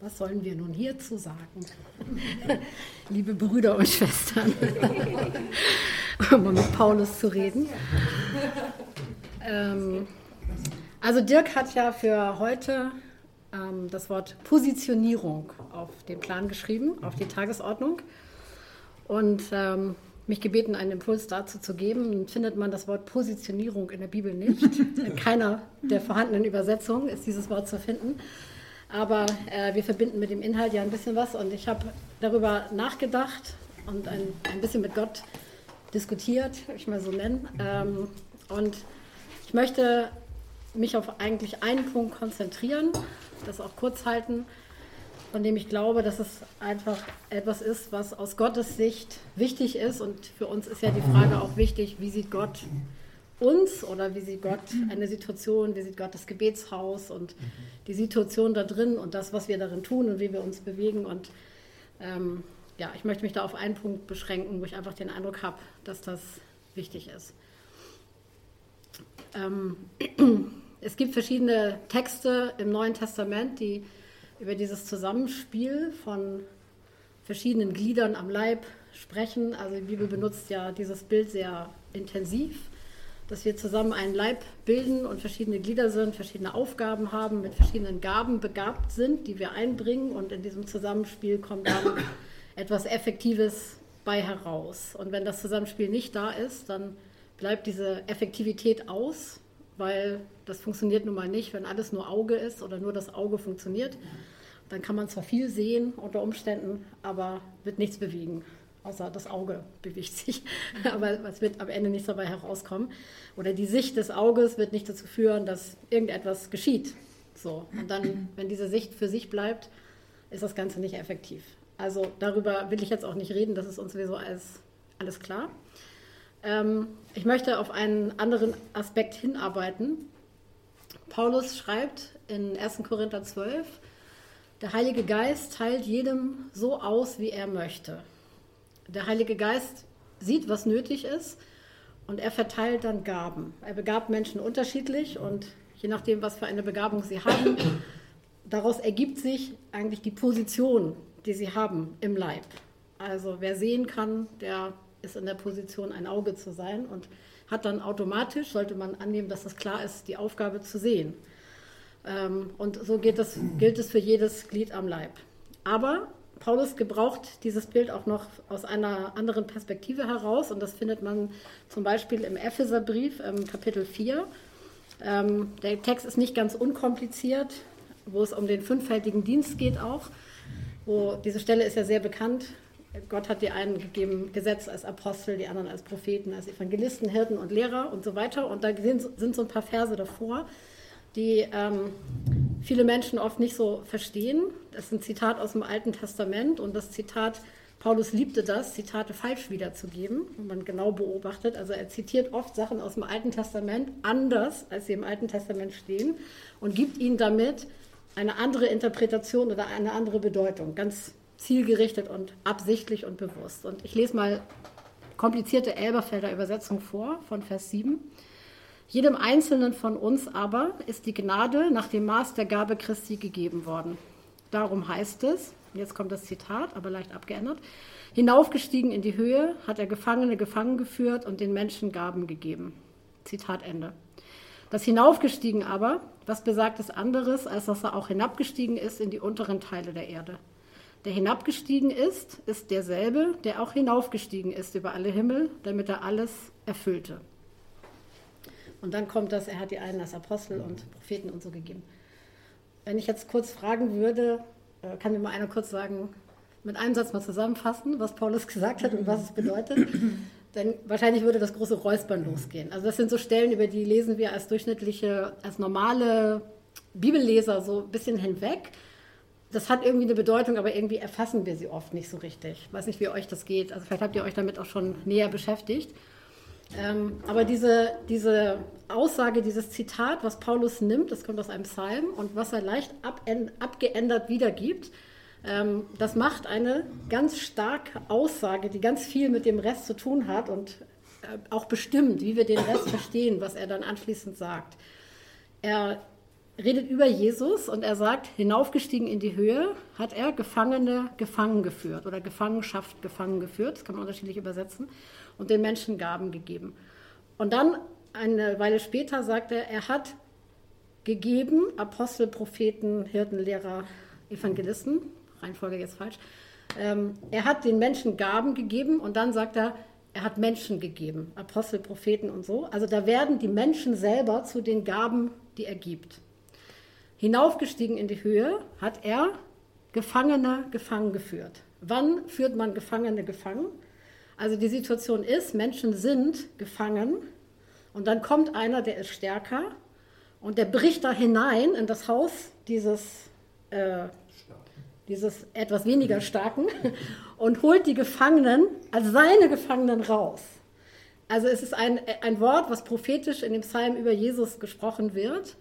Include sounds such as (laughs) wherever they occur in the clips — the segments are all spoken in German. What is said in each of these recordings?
Was sollen wir nun hierzu sagen? (laughs) Liebe Brüder und Schwestern, (laughs) um mit Paulus zu reden. Ähm, also Dirk hat ja für heute ähm, das Wort Positionierung auf den Plan geschrieben, auf die Tagesordnung. Und ähm, mich gebeten, einen Impuls dazu zu geben. Findet man das Wort Positionierung in der Bibel nicht. In (laughs) keiner der vorhandenen Übersetzungen ist dieses Wort zu finden. Aber äh, wir verbinden mit dem Inhalt ja ein bisschen was und ich habe darüber nachgedacht und ein, ein bisschen mit Gott diskutiert, ich mal so nennen. Ähm, und ich möchte mich auf eigentlich einen Punkt konzentrieren, das auch kurz halten, von dem ich glaube, dass es einfach etwas ist, was aus Gottes Sicht wichtig ist. Und für uns ist ja die Frage auch wichtig, wie sieht Gott uns oder wie sieht Gott eine Situation, wie sieht Gott das Gebetshaus und die Situation da drin und das, was wir darin tun und wie wir uns bewegen. Und ähm, ja, ich möchte mich da auf einen Punkt beschränken, wo ich einfach den Eindruck habe, dass das wichtig ist. Ähm, (clears throat) es gibt verschiedene Texte im Neuen Testament, die über dieses Zusammenspiel von verschiedenen Gliedern am Leib sprechen. Also die Bibel benutzt ja dieses Bild sehr intensiv dass wir zusammen einen Leib bilden und verschiedene Glieder sind, verschiedene Aufgaben haben, mit verschiedenen Gaben begabt sind, die wir einbringen und in diesem Zusammenspiel kommt dann (coughs) etwas Effektives bei heraus. Und wenn das Zusammenspiel nicht da ist, dann bleibt diese Effektivität aus, weil das funktioniert nun mal nicht, wenn alles nur Auge ist oder nur das Auge funktioniert. Dann kann man zwar viel sehen unter Umständen, aber wird nichts bewegen außer das Auge bewegt sich. (laughs) Aber es wird am Ende nichts dabei herauskommen. Oder die Sicht des Auges wird nicht dazu führen, dass irgendetwas geschieht. So. Und dann, (clears throat) wenn diese Sicht für sich bleibt, ist das Ganze nicht effektiv. Also darüber will ich jetzt auch nicht reden, das ist uns sowieso alles, alles klar. Ähm, ich möchte auf einen anderen Aspekt hinarbeiten. Paulus schreibt in 1. Korinther 12, der Heilige Geist teilt jedem so aus, wie er möchte. Der Heilige Geist sieht, was nötig ist und er verteilt dann Gaben. Er begabt Menschen unterschiedlich und je nachdem, was für eine Begabung sie haben, daraus ergibt sich eigentlich die Position, die sie haben im Leib. Also wer sehen kann, der ist in der Position, ein Auge zu sein und hat dann automatisch, sollte man annehmen, dass es klar ist, die Aufgabe zu sehen. Ähm, und so das, gilt es für jedes Glied am Leib. Aber Paulus gebraucht dieses Bild auch noch aus einer anderen Perspektive heraus und das findet man zum Beispiel im Epheserbrief, ähm, Kapitel 4. Ähm, der Text ist nicht ganz unkompliziert, wo es um den fünffältigen Dienst geht auch. Wo diese Stelle ist ja sehr bekannt. Gott hat die einen gegeben, gesetzt als Apostel, die anderen als Propheten, als Evangelisten, Hirten und Lehrer und so weiter. Und da sind, sind so ein paar Verse davor, die ähm, viele Menschen oft nicht so verstehen. Das ist ein Zitat aus dem Alten Testament und das Zitat, Paulus liebte das, Zitate falsch wiederzugeben, wenn man genau beobachtet. Also er zitiert oft Sachen aus dem Alten Testament anders, als sie im Alten Testament stehen und gibt ihnen damit eine andere Interpretation oder eine andere Bedeutung, ganz zielgerichtet und absichtlich und bewusst. Und ich lese mal komplizierte Elberfelder Übersetzung vor von Vers 7. Jedem Einzelnen von uns aber ist die Gnade nach dem Maß der Gabe Christi gegeben worden. Darum heißt es, jetzt kommt das Zitat, aber leicht abgeändert, hinaufgestiegen in die Höhe, hat er Gefangene gefangen geführt und den Menschen Gaben gegeben. Zitat Ende. Das Hinaufgestiegen aber, was besagt es anderes, als dass er auch hinabgestiegen ist in die unteren Teile der Erde. Der hinabgestiegen ist, ist derselbe, der auch hinaufgestiegen ist über alle Himmel, damit er alles erfüllte. Und dann kommt das, er hat die einen als Apostel und Propheten und so gegeben. Wenn ich jetzt kurz fragen würde, äh, kann mir mal einer kurz sagen, mit einem Satz mal zusammenfassen, was Paulus (laughs) gesagt hat und was es bedeutet, dann wahrscheinlich würde das große Räuspern losgehen. Also das sind so Stellen, über die lesen wir als durchschnittliche, als normale Bibelleser so ein bisschen hinweg. Das hat irgendwie eine Bedeutung, aber irgendwie erfassen wir sie oft nicht so richtig. Ich weiß nicht, wie euch das geht. Also vielleicht habt ihr euch damit auch schon näher beschäftigt. Ähm, aber diese, diese Aussage, dieses Zitat, was Paulus nimmt, das kommt aus einem Psalm und was er leicht abgeändert wiedergibt, ähm, das macht eine ganz starke Aussage, die ganz viel mit dem Rest zu tun hat und äh, auch bestimmt, wie wir den Rest verstehen, was er dann anschließend sagt. Er redet über Jesus und er sagt, hinaufgestiegen in die Höhe hat er Gefangene gefangen geführt oder Gefangenschaft gefangen geführt, das kann man unterschiedlich übersetzen, und den Menschen Gaben gegeben. Und dann eine Weile später sagt er, er hat gegeben, Apostel, Propheten, Hirten, Lehrer, Evangelisten, Reihenfolge jetzt falsch, ähm, er hat den Menschen Gaben gegeben und dann sagt er, er hat Menschen gegeben, Apostel, Propheten und so. Also da werden die Menschen selber zu den Gaben, die er gibt. Hinaufgestiegen in die Höhe hat er Gefangene gefangen geführt. Wann führt man Gefangene gefangen? Also die Situation ist, Menschen sind gefangen und dann kommt einer, der ist stärker und der bricht da hinein in das Haus dieses äh, dieses etwas weniger starken, (laughs) und holt die Gefangenen als seine Gefangenen raus. Also es ist ein, ein Wort, was prophetisch in dem Psalm über Jesus gesprochen wird.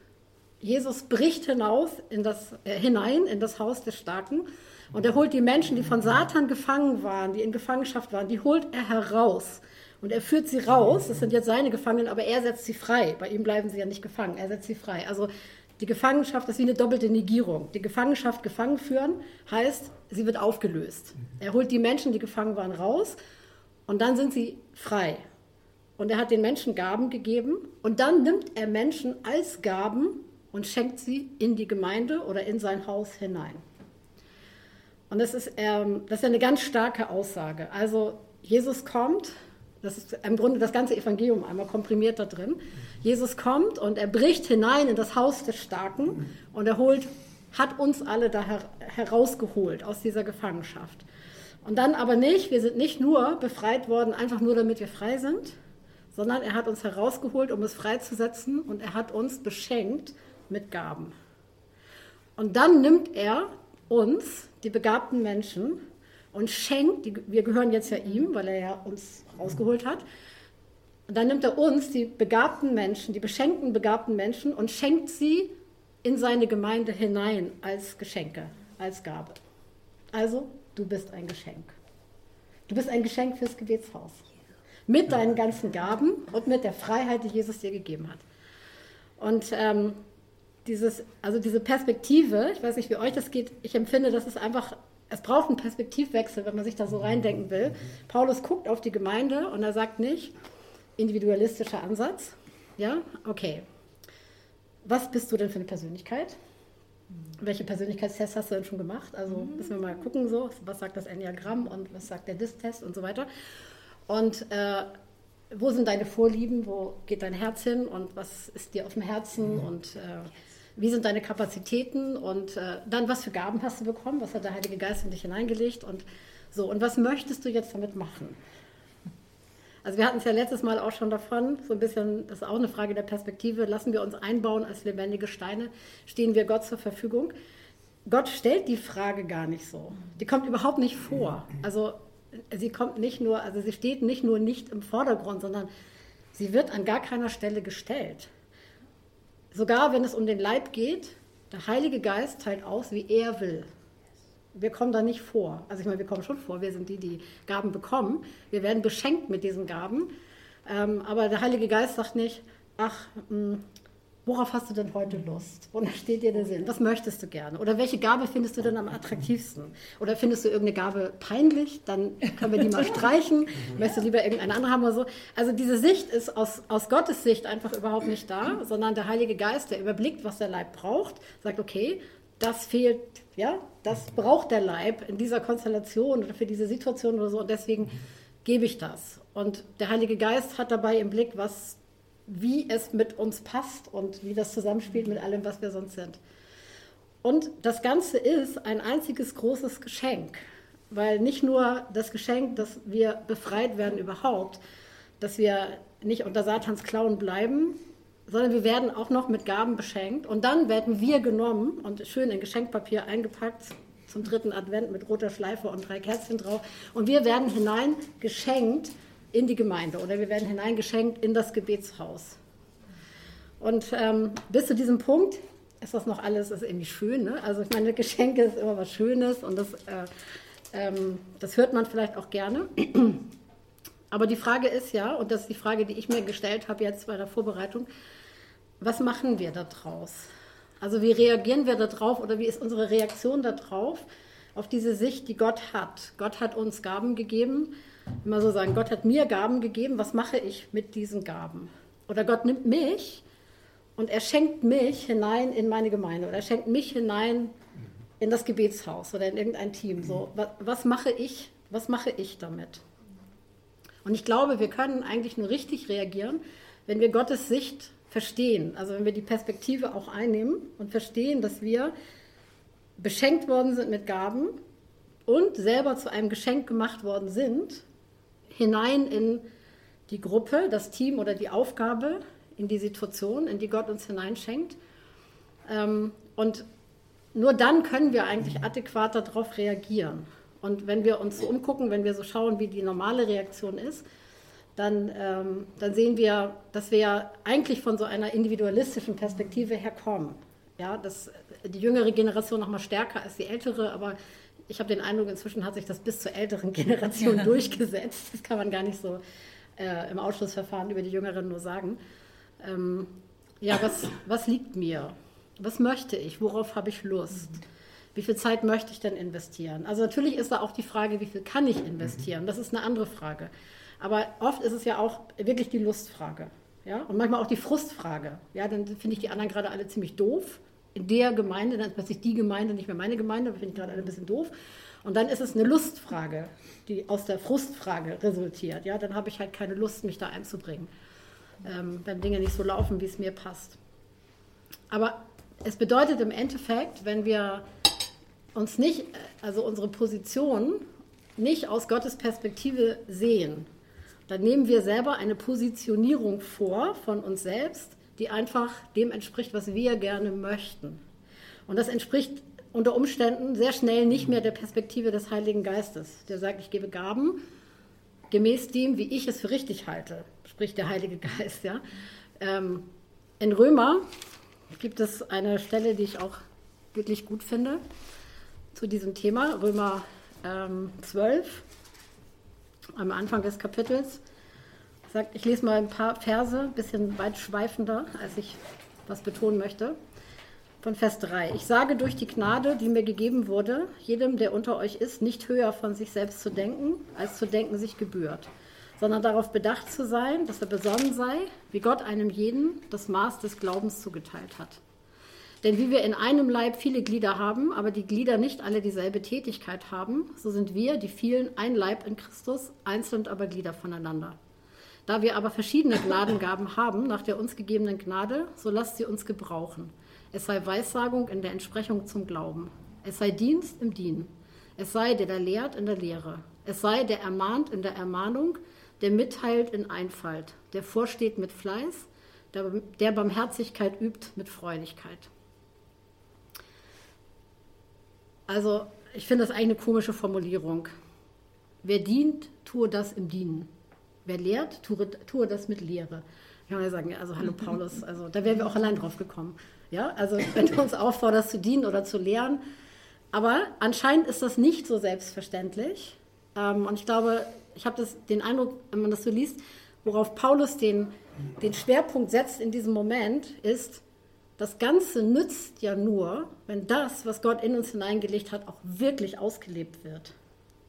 Jesus bricht hinaus in das, äh, hinein in das Haus des Starken und er holt die Menschen, die von Satan gefangen waren, die in Gefangenschaft waren, die holt er heraus. Und er führt sie raus, das sind jetzt seine Gefangenen, aber er setzt sie frei. Bei ihm bleiben sie ja nicht gefangen, er setzt sie frei. Also die Gefangenschaft ist wie eine doppelte Negierung. Die Gefangenschaft gefangen führen heißt, sie wird aufgelöst. Er holt die Menschen, die gefangen waren, raus und dann sind sie frei. Und er hat den Menschen Gaben gegeben und dann nimmt er Menschen als Gaben und schenkt sie in die Gemeinde oder in sein Haus hinein. Und das ist, ähm, das ist eine ganz starke Aussage. Also Jesus kommt, das ist im Grunde das ganze Evangelium einmal komprimiert da drin. Jesus kommt und er bricht hinein in das Haus des Starken und er holt, hat uns alle da her herausgeholt aus dieser Gefangenschaft. Und dann aber nicht, wir sind nicht nur befreit worden, einfach nur damit wir frei sind, sondern er hat uns herausgeholt, um es freizusetzen und er hat uns beschenkt mit Gaben. Und dann nimmt er uns, die begabten Menschen, und schenkt, die, wir gehören jetzt ja ihm, weil er ja uns rausgeholt hat, und dann nimmt er uns, die begabten Menschen, die beschenkten begabten Menschen, und schenkt sie in seine Gemeinde hinein als Geschenke, als Gabe. Also, du bist ein Geschenk. Du bist ein Geschenk fürs Gebetshaus. Mit deinen ganzen Gaben und mit der Freiheit, die Jesus dir gegeben hat. Und ähm, dieses, also diese Perspektive, ich weiß nicht, wie euch das geht, ich empfinde, das ist einfach, es braucht einen Perspektivwechsel, wenn man sich da so reindenken will. Paulus guckt auf die Gemeinde und er sagt nicht, individualistischer Ansatz. Ja, okay. Was bist du denn für eine Persönlichkeit? Welche Persönlichkeitstests hast du denn schon gemacht? Also mhm. müssen wir mal gucken, so, was sagt das Enneagramm und was sagt der DIS-Test und so weiter. Und äh, wo sind deine Vorlieben? Wo geht dein Herz hin? Und was ist dir auf dem Herzen? Mhm. Und äh, wie sind deine Kapazitäten? Und äh, dann, was für Gaben hast du bekommen? Was hat der Heilige Geist in dich hineingelegt? Und so, und was möchtest du jetzt damit machen? Also wir hatten es ja letztes Mal auch schon davon, so ein bisschen, das ist auch eine Frage der Perspektive, lassen wir uns einbauen als lebendige Steine, stehen wir Gott zur Verfügung? Gott stellt die Frage gar nicht so. Die kommt überhaupt nicht vor. Also sie kommt nicht nur, also sie steht nicht nur nicht im Vordergrund, sondern sie wird an gar keiner Stelle gestellt. Sogar wenn es um den Leib geht, der Heilige Geist teilt aus, wie er will wir kommen da nicht vor. Also ich meine, wir kommen schon vor, wir sind die, die Gaben bekommen. Wir werden beschenkt mit diesen Gaben. Ähm, aber der Heilige Geist sagt nicht, ach, mh, hm, worauf hast du denn heute Lust? Wonach steht dir der Sinn? Was möchtest du gerne? Oder welche Gabe findest du denn am attraktivsten? Oder findest du irgendeine Gabe peinlich? Dann können wir die mal (laughs) streichen. Möchtest du lieber irgendeine andere haben oder so? Also diese Sicht ist aus, aus Gottes Sicht einfach überhaupt nicht da, sondern der Heilige Geist, der überblickt, was der Leib braucht, sagt, okay, das fehlt, ja, das braucht der Leib in dieser Konstellation oder für diese Situation oder so und deswegen gebe ich das. Und der Heilige Geist hat dabei im Blick, was, wie es mit uns passt und wie das zusammenspielt mit allem, was wir sonst sind. Und das Ganze ist ein einziges großes Geschenk, weil nicht nur das Geschenk, dass wir befreit werden überhaupt, dass wir nicht unter Satans Klauen bleiben, sondern wir werden auch noch mit Gaben beschenkt. Und dann werden wir genommen und schön in Geschenkpapier eingepackt zum dritten Advent mit roter Schleife und drei Kerzchen drauf. Und wir werden hineingeschenkt in die Gemeinde oder wir werden hineingeschenkt in das Gebetshaus. Und ähm, bis zu diesem Punkt ist das noch alles ist irgendwie schön. Ne? Also ich meine, Geschenke ist immer was Schönes und das, äh, ähm, das hört man vielleicht auch gerne. (clears throat) Aber die Frage ist ja, und das ist die Frage, die ich mir gestellt habe jetzt bei der Vorbereitung, was machen wir da draus? Also wie reagieren wir darauf oder wie ist unsere Reaktion darauf, auf diese Sicht, die Gott hat? Gott hat uns Gaben gegeben. Immer so sagen, Gott hat mir Gaben gegeben, was mache ich mit diesen Gaben? Oder Gott nimmt mich und er schenkt mich hinein in meine Gemeinde oder er schenkt mich hinein in das Gebetshaus oder in irgendein Team. So, was, was mache ich? Was mache ich damit? Und ich glaube, wir können eigentlich nur richtig reagieren, wenn wir Gottes Sicht verstehen. Also wenn wir die Perspektive auch einnehmen und verstehen, dass wir beschenkt worden sind mit Gaben und selber zu einem Geschenk gemacht worden sind, hinein in die Gruppe, das Team oder die Aufgabe, in die Situation, in die Gott uns hineinschenkt. Ähm, und nur dann können wir eigentlich adäquat darauf reagieren. Und wenn wir uns so umgucken, wenn wir so schauen, wie die normale Reaktion ist, dann, ähm, dann sehen wir, dass wir eigentlich von so einer individualistischen Perspektive herkommen. Ja, dass die jüngere Generation noch mal stärker als die ältere, aber ich habe den Eindruck, inzwischen hat sich das bis zur älteren Generation durchgesetzt. Das kann man gar nicht so äh, im Ausschlussverfahren über die Jüngeren nur sagen. Ähm, ja, was, was liegt mir? Was möchte ich? Worauf habe ich Lust? Wie viel Zeit möchte ich denn investieren? Also natürlich ist da auch die Frage, wie viel kann ich investieren? Das ist eine andere Frage. Aber oft ist es ja auch wirklich die Lustfrage. Ja? Und manchmal auch die Frustfrage. Ja, dann finde ich die anderen gerade alle ziemlich doof. In der Gemeinde, dann ist plötzlich die Gemeinde nicht mehr meine Gemeinde, finde ich gerade alle ein bisschen doof. Und dann ist es eine Lustfrage, die aus der Frustfrage resultiert. Ja, dann habe ich halt keine Lust, mich da einzubringen, ähm, wenn Dinge nicht so laufen, wie es mir passt. Aber es bedeutet im Endeffekt, wenn wir uns nicht, also unsere Position nicht aus Gottes Perspektive sehen, dann nehmen wir selber eine Positionierung vor von uns selbst, die einfach dem entspricht, was wir gerne möchten. Und das entspricht unter Umständen sehr schnell nicht mehr der Perspektive des Heiligen Geistes, der sagt, ich gebe Gaben gemäß dem, wie ich es für richtig halte, spricht der Heilige Geist. Ja? Ähm, in Römer gibt es eine Stelle, die ich auch wirklich gut finde zu diesem Thema, Römer ähm, 12, am Anfang des Kapitels. Sagt, ich lese mal ein paar Verse, ein bisschen weit schweifender, als ich was betonen möchte. Von Vers 3. Ich sage durch die Gnade, die mir gegeben wurde, jedem, der unter euch ist, nicht höher von sich selbst zu denken, als zu denken sich gebührt, sondern darauf bedacht zu sein, dass er besonnen sei, wie Gott einem jeden das Maß des Glaubens zugeteilt hat. Denn wie wir in einem Leib viele Glieder haben, aber die Glieder nicht alle dieselbe Tätigkeit haben, so sind wir, die vielen, ein Leib in Christus, einzeln aber Glieder voneinander. Da wir aber verschiedene Gnadengaben haben nach der uns gegebenen Gnade, so lasst sie uns gebrauchen. Es sei Weissagung in der Entsprechung zum Glauben. Es sei Dienst im Dienen. Es sei der, der lehrt in der Lehre. Es sei der ermahnt in der Ermahnung, der mitteilt in Einfalt, der vorsteht mit Fleiß, der, der Barmherzigkeit übt mit Freudigkeit. Also ich finde das eigentlich eine komische Formulierung. Wer dient, tue das im Dienen. Wer lehrt, tue, tue das mit Lehre. Ich kann mal sagen, also hallo (laughs) Paulus, also da wären wir auch allein drauf gekommen. Ja, also wenn du uns aufforderst zu dienen oder zu lehren. Aber anscheinend ist das nicht so selbstverständlich. Ähm, und ich glaube, ich habe den Eindruck, wenn man das so liest, worauf Paulus den, den Schwerpunkt setzt in diesem Moment, ist, das Ganze nützt ja nur, wenn das, was Gott in uns hineingelegt hat, auch wirklich ausgelebt wird.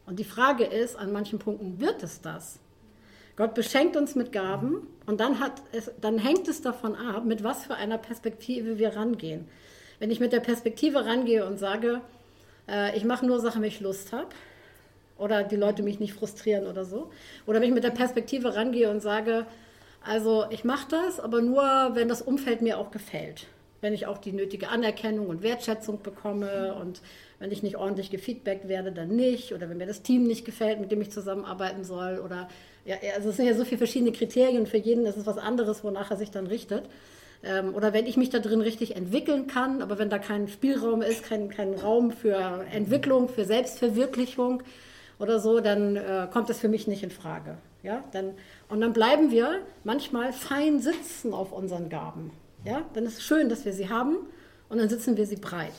Und die Frage ist, an manchen Punkten wird es das? Gott beschenkt uns mit Gaben und dann, hat es, dann hängt es davon ab, mit was für einer Perspektive wir rangehen. Wenn ich mit der Perspektive rangehe und sage, äh, ich mache nur Sachen, wenn ich Lust habe, oder die Leute mich nicht frustrieren oder so, oder wenn ich mit der Perspektive rangehe und sage, also ich mache das, aber nur, wenn das Umfeld mir auch gefällt wenn ich auch die nötige Anerkennung und Wertschätzung bekomme und wenn ich nicht ordentlich gefeedbackt werde, dann nicht oder wenn mir das Team nicht gefällt, mit dem ich zusammenarbeiten soll oder ja, also es sind ja so viele verschiedene Kriterien für jeden ist es was anderes, wonach er sich dann richtet. Ähm, oder wenn ich mich da drin richtig entwickeln kann, aber wenn da kein Spielraum ist, kein, kein Raum für Entwicklung, für Selbstverwirklichung oder so, dann äh, kommt das für mich nicht in Frage. Ja, dann, und dann bleiben wir manchmal fein sitzen auf unseren Gaben. Ja, dann ist es schön, dass wir sie haben und dann sitzen wir sie breit.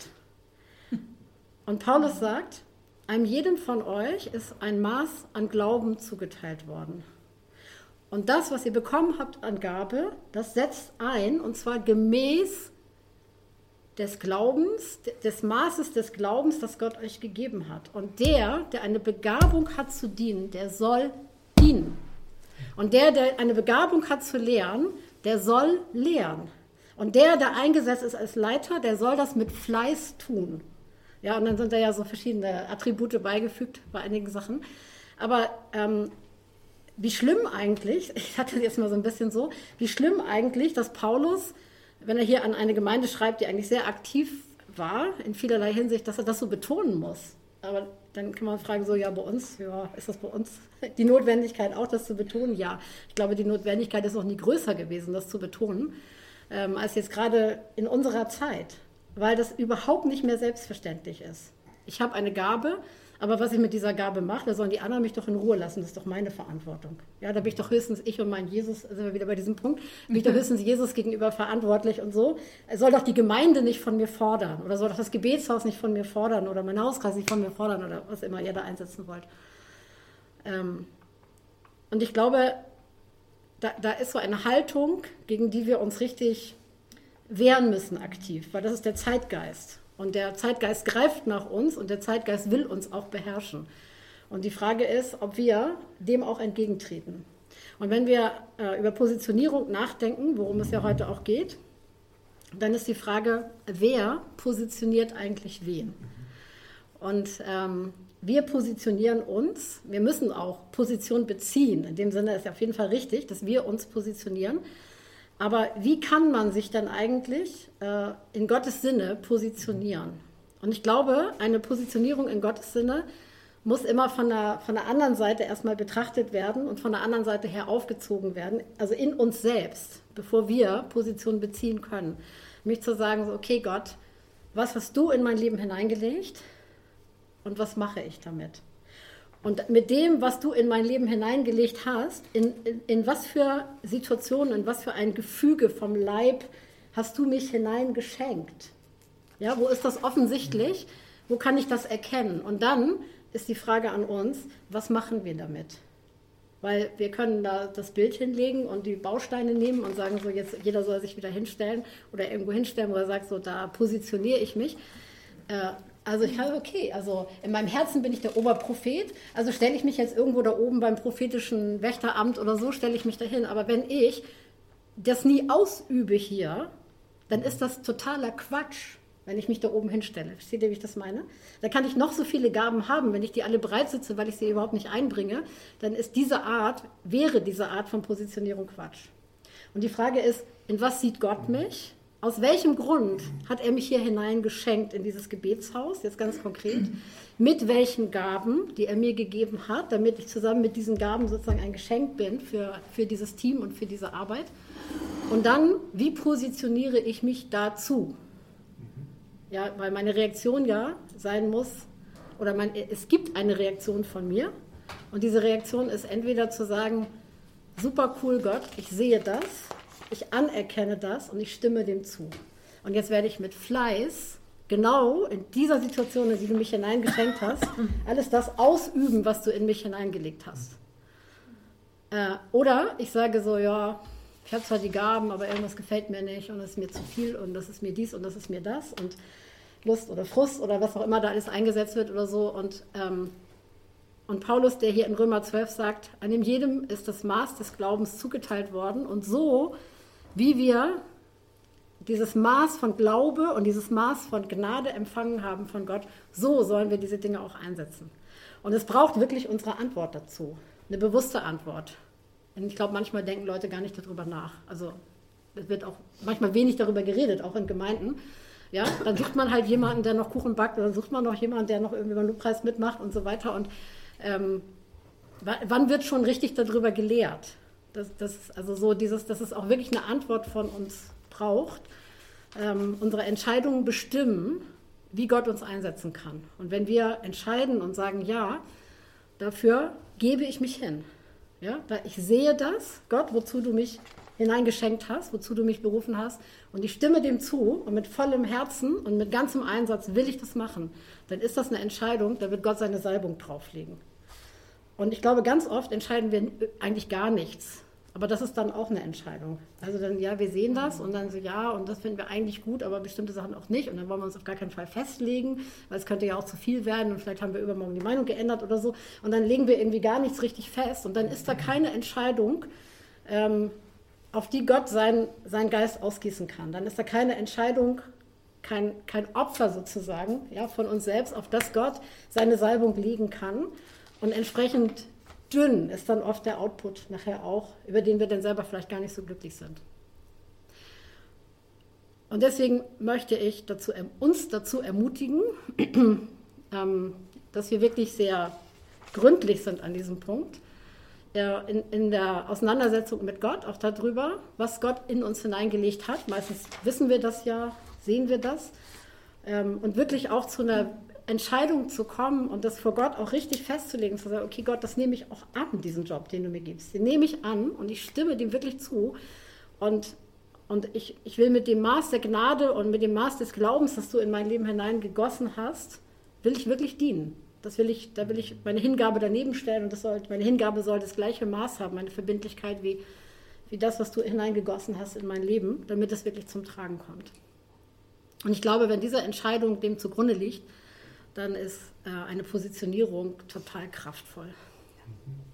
Und Paulus sagt, einem jeden von euch ist ein Maß an Glauben zugeteilt worden. Und das, was ihr bekommen habt an Gabe, das setzt ein, und zwar gemäß des Glaubens, des Maßes des Glaubens, das Gott euch gegeben hat. Und der, der eine Begabung hat zu dienen, der soll dienen. Und der, der eine Begabung hat zu lehren, der soll lehren. Und der, der eingesetzt ist als Leiter, der soll das mit Fleiß tun. Ja, und dann sind da ja so verschiedene Attribute beigefügt bei einigen Sachen. Aber ähm, wie schlimm eigentlich, (laughs) ich hatte jetzt mal so ein bisschen so, wie schlimm eigentlich, dass Paulus, wenn er hier an eine Gemeinde schreibt, die eigentlich sehr aktiv war, in vielerlei Hinsicht, dass er das so betonen muss. Aber dann kann man fragen, so, ja, bei uns, ja, ist das bei uns (laughs) die Notwendigkeit auch, das zu betonen? Ja, ich glaube, die Notwendigkeit ist noch nie größer gewesen, das zu betonen, ähm, als jetzt gerade in unserer Zeit, weil das überhaupt nicht mehr selbstverständlich ist. Ich habe eine Gabe, aber was ich mit dieser Gabe mache, da sollen die anderen mich doch in Ruhe lassen. Das ist doch meine Verantwortung. Ja, da bin ich doch höchstens ich und mein Jesus, sind wir wieder bei diesem Punkt, bin ich doch höchstens Jesus gegenüber verantwortlich und so. Soll doch die Gemeinde nicht von mir fordern oder soll doch das Gebetshaus nicht von mir fordern oder mein Hauskreis nicht von mir fordern oder was immer ihr da einsetzen wollt. Ähm, und ich glaube, da, da ist so eine Haltung, gegen die wir uns richtig wehren müssen aktiv, weil das ist der Zeitgeist. Und der Zeitgeist greift nach uns und der Zeitgeist will uns auch beherrschen. Und die Frage ist, ob wir dem auch entgegentreten. Und wenn wir äh, über Positionierung nachdenken, worum es ja heute auch geht, dann ist die Frage, wer positioniert eigentlich wen? Und ähm, wir positionieren uns, wir müssen auch Position beziehen. In dem Sinne ist ja auf jeden Fall richtig, dass wir uns positionieren. Aber wie kann man sich dann eigentlich äh, in Gottes Sinne positionieren? Und ich glaube, eine Positionierung in Gottes Sinne muss immer von der, von der anderen Seite erstmal betrachtet werden und von der anderen Seite her aufgezogen werden, also in uns selbst, bevor wir Position beziehen können. Mich zu sagen, so, okay Gott, was hast du in mein Leben hineingelegt und was mache ich damit? Und mit dem, was du in mein Leben hineingelegt hast, in, in, in, was für Situationen, in was für ein Gefüge vom Leib hast du mich hineingeschenkt? Ja, wo ist das offensichtlich? Wo kann ich das erkennen? Und dann ist die Frage an uns, was machen wir damit? Weil wir können da das Bild hinlegen und die Bausteine nehmen und sagen, so jetzt jeder soll sich wieder hinstellen oder irgendwo hinstellen, wo er sagt, so da positioniere ich mich. Äh, also ich habe, okay, also in meinem Herzen bin ich der Oberprophet, also stelle ich mich jetzt irgendwo da oben beim prophetischen Wächteramt oder so, stelle ich mich dahin. Aber wenn ich das nie ausübe hier, dann ist das totaler Quatsch, wenn ich mich da oben hinstelle. Versteht ihr, wie ich das meine? Da kann ich noch so viele Gaben haben, wenn ich die alle bereit sitze, weil ich sie überhaupt nicht einbringe, dann ist diese Art, wäre diese Art von Positionierung Quatsch. Und die Frage ist, in was sieht Gott mich? Aus welchem Grund hat er mich hier hineingeschenkt in dieses Gebetshaus, jetzt ganz konkret? Mit welchen Gaben, die er mir gegeben hat, damit ich zusammen mit diesen Gaben sozusagen ein Geschenk bin für, für dieses Team und für diese Arbeit? Und dann, wie positioniere ich mich dazu? Ja, weil meine Reaktion ja sein muss, oder mein, es gibt eine Reaktion von mir. Und diese Reaktion ist entweder zu sagen, super cool Gott, ich sehe das ich anerkenne das und ich stimme dem zu. Und jetzt werde ich mit Fleiß genau in dieser Situation, in die du mich hineingeschenkt hast, alles das ausüben, was du in mich hineingelegt hast. Äh, oder ich sage so, ja, ich habe zwar die Gaben, aber irgendwas gefällt mir nicht und es ist mir zu viel und das ist mir dies und das ist mir das und Lust oder Frust oder was auch immer da alles eingesetzt wird oder so. Und, ähm, und Paulus, der hier in Römer 12 sagt, an dem jedem ist das Maß des Glaubens zugeteilt worden und so wie wir dieses Maß von Glaube und dieses Maß von Gnade empfangen haben von Gott, so sollen wir diese Dinge auch einsetzen. Und es braucht wirklich unsere Antwort dazu, eine bewusste Antwort. Und ich glaube, manchmal denken Leute gar nicht darüber nach. Also es wird auch manchmal wenig darüber geredet, auch in Gemeinden. Ja, dann sucht man halt jemanden, der noch Kuchen backt, dann sucht man noch jemanden, der noch irgendwie beim Lobpreis mitmacht und so weiter. Und ähm, wann wird schon richtig darüber gelehrt? Das, das, also so dieses, dass es auch wirklich eine Antwort von uns braucht. Ähm, unsere Entscheidungen bestimmen, wie Gott uns einsetzen kann. Und wenn wir entscheiden und sagen, ja, dafür gebe ich mich hin. Ja, ich sehe das, Gott, wozu du mich hineingeschenkt hast, wozu du mich berufen hast, und ich stimme dem zu und mit vollem Herzen und mit ganzem Einsatz will ich das machen, dann ist das eine Entscheidung, da wird Gott seine Salbung drauflegen. Und ich glaube, ganz oft entscheiden wir eigentlich gar nichts, Aber das ist dann auch eine Entscheidung. Also dann, ja, wir sehen das und dann so, ja, und das finden wir eigentlich gut, aber bestimmte Sachen auch nicht. Und dann wollen wir uns auf gar keinen Fall festlegen, weil es könnte ja auch zu viel werden und vielleicht haben wir übermorgen die Meinung geändert oder so. Und dann legen wir irgendwie gar nichts richtig fest und dann ist da keine Entscheidung, ähm, auf die Gott sein, seinen Geist ausgießen kann. Dann ist da keine Entscheidung, kein, kein Opfer sozusagen ja, von uns selbst, auf das Gott seine Salbung legen kann. Und entsprechend dünn ist dann oft der Output nachher auch, über den wir dann selber vielleicht gar nicht so glücklich sind. Und deswegen möchte ich dazu, uns dazu ermutigen, (clears throat) ähm, dass wir wirklich sehr gründlich sind an diesem Punkt, in, in, der Auseinandersetzung mit Gott, auch darüber, was Gott in uns hineingelegt hat. Meistens wissen wir das ja, sehen wir das. Ähm, und wirklich auch zu einer Entscheidung zu kommen und das vor Gott auch richtig festzulegen, zu sagen, okay Gott, das nehme ich auch an, diesen Job, den du mir gibst. Den nehme ich an und ich stimme dem wirklich zu. Und, und ich, ich will mit dem Maß der Gnade und mit dem Maß des Glaubens, das du in mein Leben hineingegossen hast, will ich wirklich dienen. Das will ich, da will ich meine Hingabe daneben stellen und das soll, meine Hingabe soll das gleiche Maß haben, meine Verbindlichkeit wie, wie das, was du hineingegossen hast in mein Leben, damit es wirklich zum Tragen kommt. Und ich glaube, wenn diese Entscheidung dem zugrunde liegt, dann ist äh, eine Positionierung total kraftvoll. Mhm.